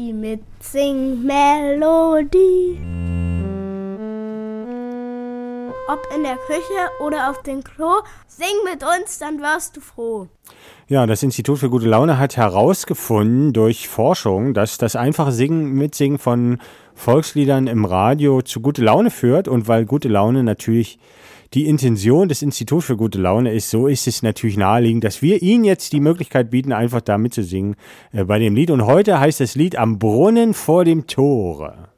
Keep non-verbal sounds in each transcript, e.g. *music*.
die Mitsing-Melodie. Ob in der Küche oder auf dem Klo, sing mit uns, dann wirst du froh. Ja, das Institut für gute Laune hat herausgefunden durch Forschung, dass das einfache Singen, Mitsingen von Volksliedern im Radio zu gute Laune führt. Und weil gute Laune natürlich die Intention des Instituts für gute Laune ist, so ist es natürlich naheliegend, dass wir Ihnen jetzt die Möglichkeit bieten, einfach da mitzusingen äh, bei dem Lied. Und heute heißt das Lied Am Brunnen vor dem Tore.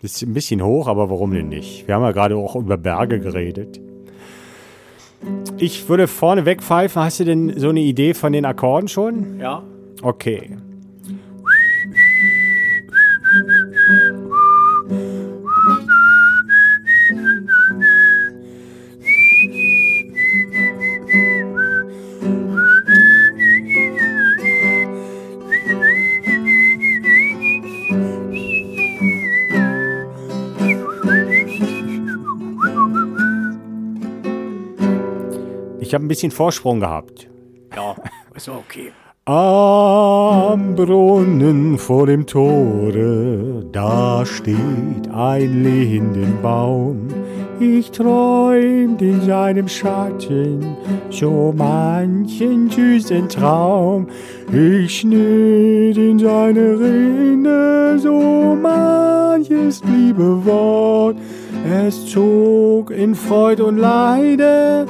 Das ist ein bisschen hoch, aber warum denn nicht? Wir haben ja gerade auch über Berge geredet. Ich würde vorne wegpfeifen. Hast du denn so eine Idee von den Akkorden schon? Ja. Okay. Ich habe ein bisschen Vorsprung gehabt. Ja, ist okay. Am Brunnen vor dem Tore, da steht ein Lindenbaum. Ich träumt in seinem Schatten so manchen süßen Traum. Ich schnitt in seine Rinde so manches liebe Wort. Es zog in Freud und Leide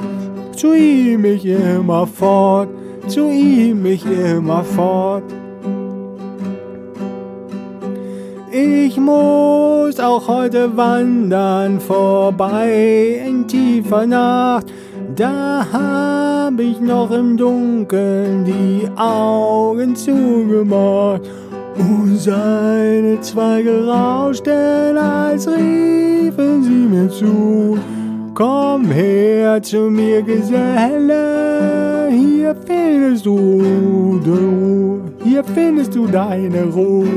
zu ihm ich immer fort, zu ihm ich immer fort. Ich muss auch heute wandern vorbei in tiefer Nacht. Da hab ich noch im Dunkeln die Augen zugemacht. Und seine Zweige rauschten, als riefen sie mir zu. Komm her zu mir, Geselle, hier findest du, du hier findest du deine Ruhe.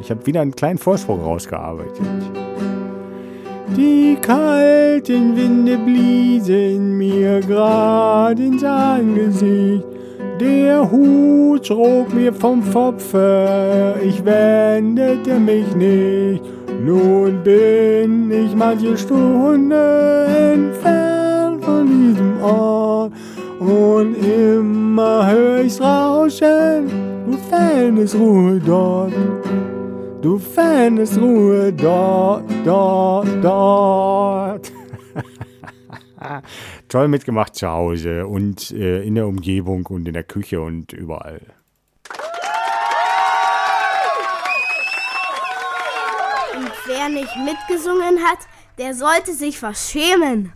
Ich habe wieder einen kleinen Vorsprung rausgearbeitet. Die kalten Winde bliesen mir grad ins Angesicht. Der Hut zog mir vom Kopfe, ich wendete mich nicht. Nun bin ich manche Stunde entfernt von diesem Ort und immer hör ich's rauschen. Du fändest Ruhe dort, du fändest Ruhe dort, dort, dort. *laughs* Toll mitgemacht zu Hause und äh, in der Umgebung und in der Küche und überall. Und wer nicht mitgesungen hat, der sollte sich verschämen.